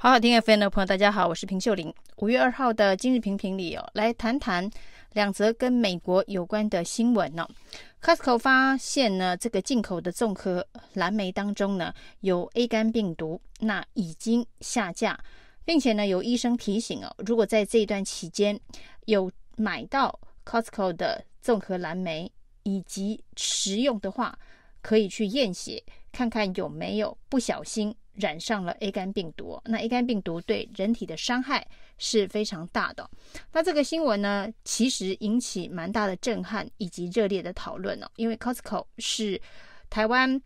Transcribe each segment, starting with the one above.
好好听 FM 的朋友，大家好，我是平秀玲。五月二号的今日评评里哦，来谈谈两则跟美国有关的新闻呢、哦。Costco 发现呢，这个进口的综合蓝莓当中呢有 A 肝病毒，那已经下架，并且呢有医生提醒哦，如果在这一段期间有买到 Costco 的综合蓝莓以及食用的话，可以去验血看看有没有不小心。染上了 A 肝病毒，那 A 肝病毒对人体的伤害是非常大的。那这个新闻呢，其实引起蛮大的震撼以及热烈的讨论哦。因为 Costco 是台湾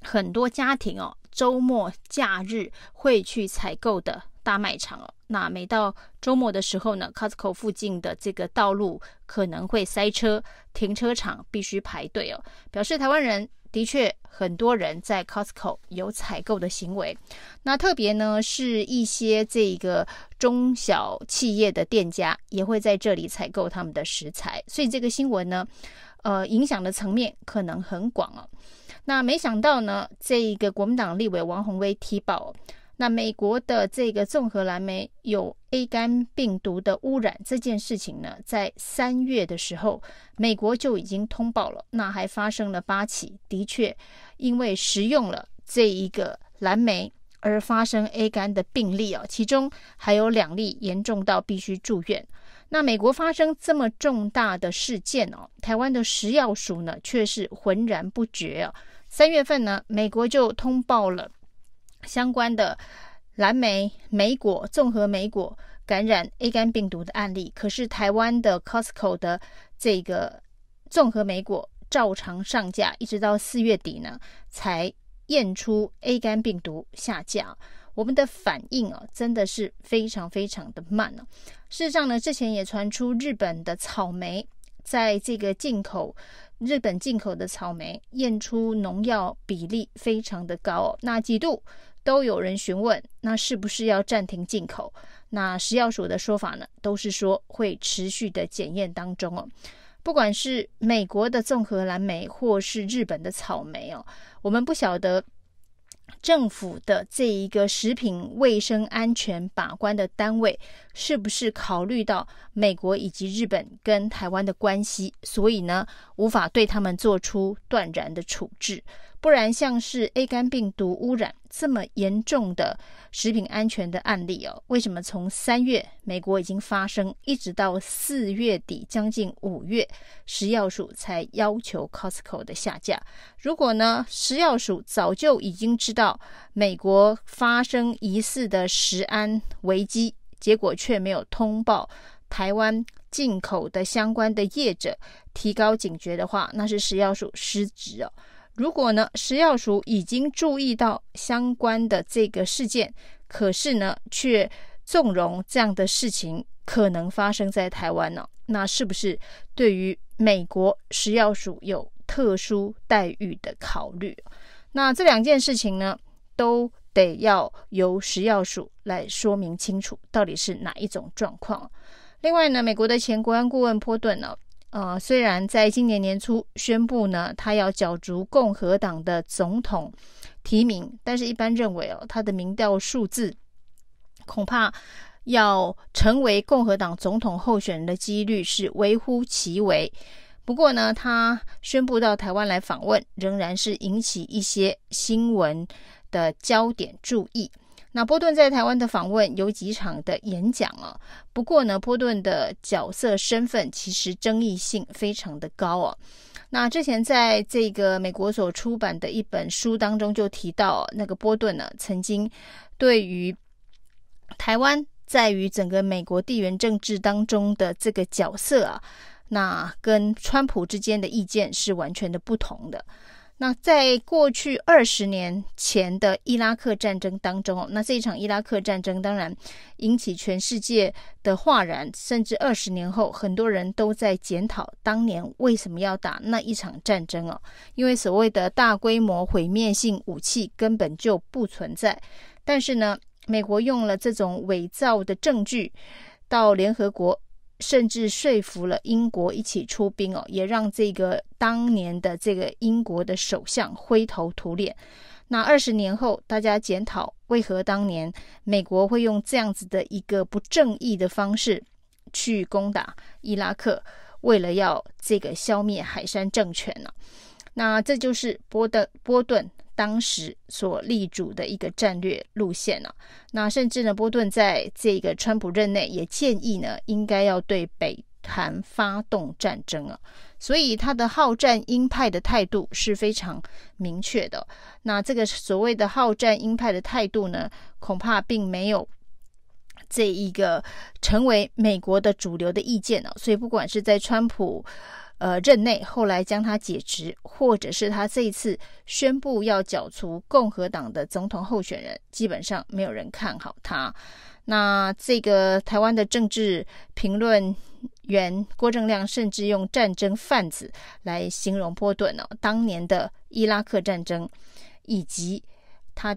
很多家庭哦周末假日会去采购的大卖场哦。那每到周末的时候呢，Costco 附近的这个道路可能会塞车，停车场必须排队哦，表示台湾人。的确，很多人在 Costco 有采购的行为。那特别呢，是一些这个中小企业的店家也会在这里采购他们的食材。所以这个新闻呢，呃，影响的层面可能很广哦。那没想到呢，这一个国民党立委王鸿薇踢爆。那美国的这个综合蓝莓有 A 肝病毒的污染这件事情呢，在三月的时候，美国就已经通报了。那还发生了八起，的确因为食用了这一个蓝莓而发生 A 肝的病例啊，其中还有两例严重到必须住院。那美国发生这么重大的事件哦，台湾的食药署呢却是浑然不觉啊。三月份呢，美国就通报了。相关的蓝莓、莓果、综合莓果感染 A 肝病毒的案例，可是台湾的 Costco 的这个综合莓果照常上架，一直到四月底呢，才验出 A 肝病毒下架。我们的反应啊，真的是非常非常的慢呢。事实上呢，之前也传出日本的草莓在这个进口。日本进口的草莓验出农药比例非常的高，那几度都有人询问，那是不是要暂停进口？那食药署的说法呢，都是说会持续的检验当中哦。不管是美国的综合蓝莓，或是日本的草莓哦，我们不晓得。政府的这一个食品卫生安全把关的单位，是不是考虑到美国以及日本跟台湾的关系，所以呢，无法对他们做出断然的处置？不然，像是 A 肝病毒污染这么严重的食品安全的案例哦，为什么从三月美国已经发生，一直到四月底将近五月，食药署才要求 Costco 的下架？如果呢，食药署早就已经知道美国发生疑似的食安危机，结果却没有通报台湾进口的相关的业者提高警觉的话，那是食药署失职哦。如果呢，食药署已经注意到相关的这个事件，可是呢，却纵容这样的事情可能发生在台湾呢？那是不是对于美国食药署有特殊待遇的考虑？那这两件事情呢，都得要由食药署来说明清楚，到底是哪一种状况。另外呢，美国的前国安顾问波顿呢？呃，虽然在今年年初宣布呢，他要角逐共和党的总统提名，但是一般认为哦，他的民调数字恐怕要成为共和党总统候选人的几率是微乎其微。不过呢，他宣布到台湾来访问，仍然是引起一些新闻的焦点注意。那波顿在台湾的访问有几场的演讲啊，不过呢，波顿的角色身份其实争议性非常的高哦。那之前在这个美国所出版的一本书当中就提到，那个波顿呢曾经对于台湾在于整个美国地缘政治当中的这个角色啊，那跟川普之间的意见是完全的不同的。那在过去二十年前的伊拉克战争当中，那这一场伊拉克战争当然引起全世界的哗然，甚至二十年后，很多人都在检讨当年为什么要打那一场战争哦，因为所谓的大规模毁灭性武器根本就不存在，但是呢，美国用了这种伪造的证据到联合国。甚至说服了英国一起出兵哦，也让这个当年的这个英国的首相灰头土脸。那二十年后，大家检讨为何当年美国会用这样子的一个不正义的方式去攻打伊拉克，为了要这个消灭海山政权呢？那这就是波的波顿当时所立主的一个战略路线了。那甚至呢，波顿在这个川普任内也建议呢，应该要对北韩发动战争啊。所以他的好战鹰派的态度是非常明确的。那这个所谓的好战鹰派的态度呢，恐怕并没有这一个成为美国的主流的意见啊。所以不管是在川普。呃，任内后来将他解职，或者是他这一次宣布要剿除共和党的总统候选人，基本上没有人看好他。那这个台湾的政治评论员郭正亮甚至用战争贩子来形容波顿哦，当年的伊拉克战争，以及他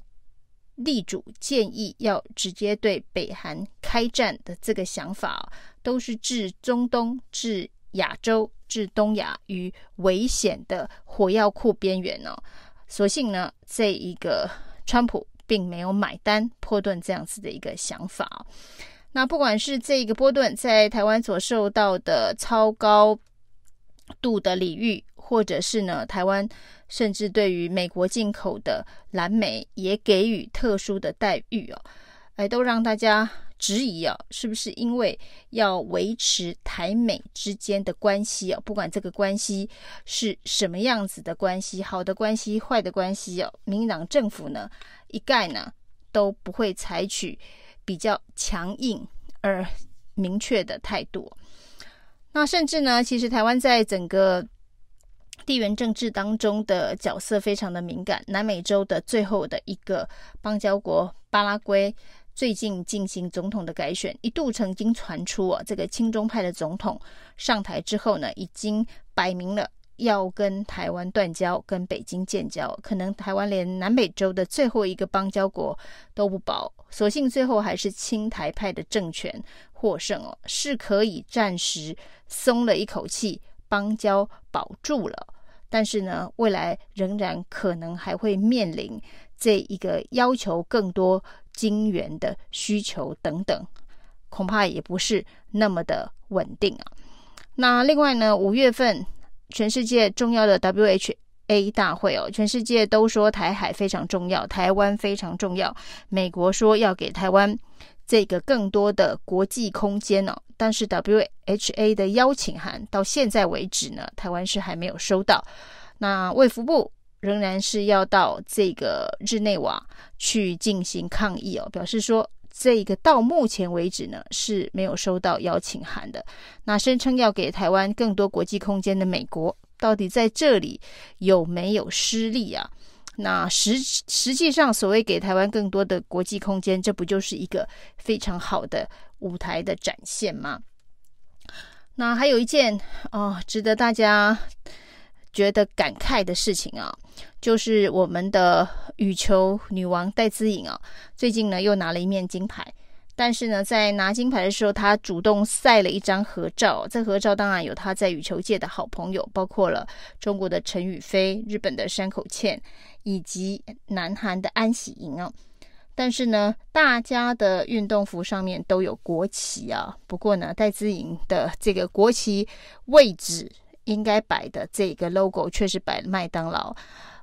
力主建议要直接对北韩开战的这个想法，都是置中东、置亚洲。至东亚于危险的火药库边缘呢？所幸呢，这一个川普并没有买单波顿这样子的一个想法。那不管是这个波顿在台湾所受到的超高度的礼遇，或者是呢，台湾甚至对于美国进口的蓝莓也给予特殊的待遇哦，哎，都让大家。质疑啊，是不是因为要维持台美之间的关系啊？不管这个关系是什么样子的关系，好的关系、坏的关系哦，民进党政府呢，一概呢都不会采取比较强硬而明确的态度。那甚至呢，其实台湾在整个地缘政治当中的角色非常的敏感。南美洲的最后的一个邦交国巴拉圭。最近进行总统的改选，一度曾经传出啊，这个亲中派的总统上台之后呢，已经摆明了要跟台湾断交，跟北京建交，可能台湾连南美洲的最后一个邦交国都不保，所幸最后还是亲台派的政权获胜哦，是可以暂时松了一口气，邦交保住了，但是呢，未来仍然可能还会面临这一个要求更多。金元的需求等等，恐怕也不是那么的稳定啊。那另外呢，五月份全世界重要的 WHA 大会哦，全世界都说台海非常重要，台湾非常重要。美国说要给台湾这个更多的国际空间哦，但是 WHA 的邀请函到现在为止呢，台湾是还没有收到。那卫福部。仍然是要到这个日内瓦去进行抗议哦，表示说这个到目前为止呢是没有收到邀请函的。那声称要给台湾更多国际空间的美国，到底在这里有没有失利啊？那实实际上所谓给台湾更多的国际空间，这不就是一个非常好的舞台的展现吗？那还有一件哦，值得大家。觉得感慨的事情啊，就是我们的羽球女王戴资颖啊，最近呢又拿了一面金牌。但是呢，在拿金牌的时候，她主动晒了一张合照。这合照当然有她在羽球界的好朋友，包括了中国的陈雨菲、日本的山口茜以及南韩的安喜莹啊。但是呢，大家的运动服上面都有国旗啊。不过呢，戴资颖的这个国旗位置。应该摆的这个 logo 确实摆麦当劳，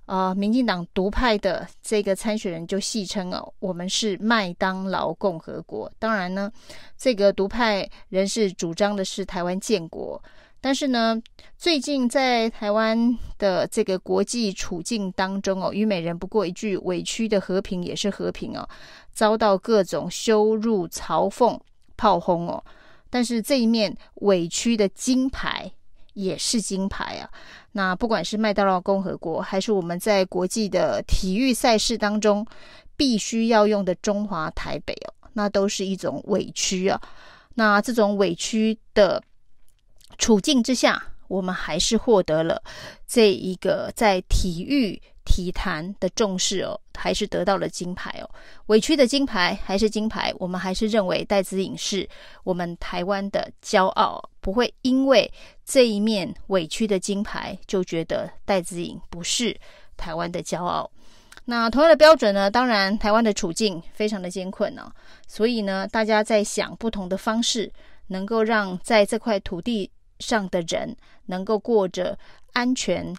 啊、呃，民进党独派的这个参选人就戏称哦，我们是麦当劳共和国。当然呢，这个独派人士主张的是台湾建国，但是呢，最近在台湾的这个国际处境当中哦，虞美人不过一句委屈的和平也是和平哦，遭到各种羞辱、嘲讽、炮轰哦，但是这一面委屈的金牌。也是金牌啊！那不管是麦当劳共和国，还是我们在国际的体育赛事当中必须要用的中华台北哦，那都是一种委屈啊。那这种委屈的处境之下，我们还是获得了这一个在体育。体坛的重视哦，还是得到了金牌哦。委屈的金牌还是金牌，我们还是认为戴资颖是我们台湾的骄傲，不会因为这一面委屈的金牌就觉得戴资颖不是台湾的骄傲。那同样的标准呢，当然台湾的处境非常的艰困呢、所以呢，大家在想不同的方式，能够让在这块土地上的人能够过着安全、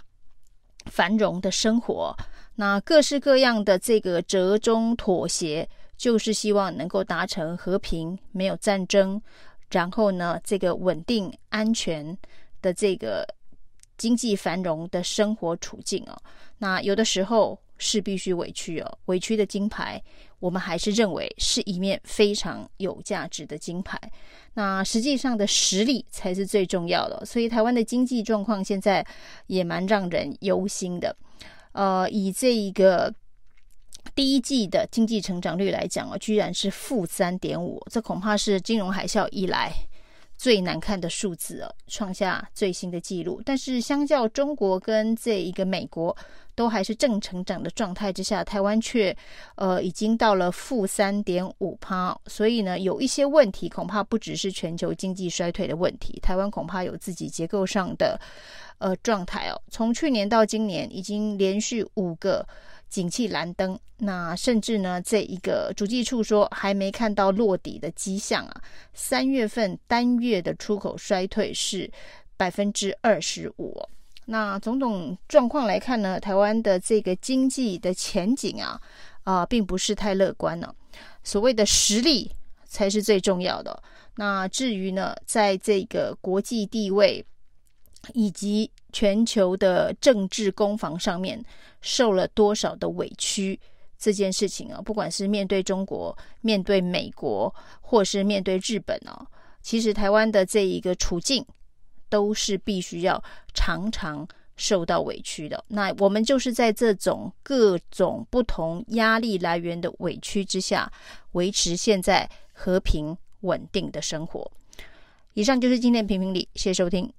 繁荣的生活。那各式各样的这个折中妥协，就是希望能够达成和平、没有战争，然后呢，这个稳定、安全的这个经济繁荣的生活处境哦。那有的时候是必须委屈哦，委屈的金牌，我们还是认为是一面非常有价值的金牌。那实际上的实力才是最重要的，所以台湾的经济状况现在也蛮让人忧心的。呃，以这一个第一季的经济成长率来讲哦，居然是负三点五，这恐怕是金融海啸以来最难看的数字哦，创下最新的纪录。但是相较中国跟这一个美国都还是正成长的状态之下，台湾却呃已经到了负三点五趴，所以呢，有一些问题恐怕不只是全球经济衰退的问题，台湾恐怕有自己结构上的。呃，状态哦，从去年到今年已经连续五个景气蓝灯，那甚至呢，这一个主计处说还没看到落底的迹象啊。三月份单月的出口衰退是百分之二十五。那种种状况来看呢，台湾的这个经济的前景啊，啊、呃，并不是太乐观呢。所谓的实力才是最重要的。那至于呢，在这个国际地位。以及全球的政治攻防上面受了多少的委屈，这件事情啊，不管是面对中国、面对美国，或是面对日本啊，其实台湾的这一个处境都是必须要常常受到委屈的。那我们就是在这种各种不同压力来源的委屈之下，维持现在和平稳定的生活。以上就是今天的评评理，谢谢收听。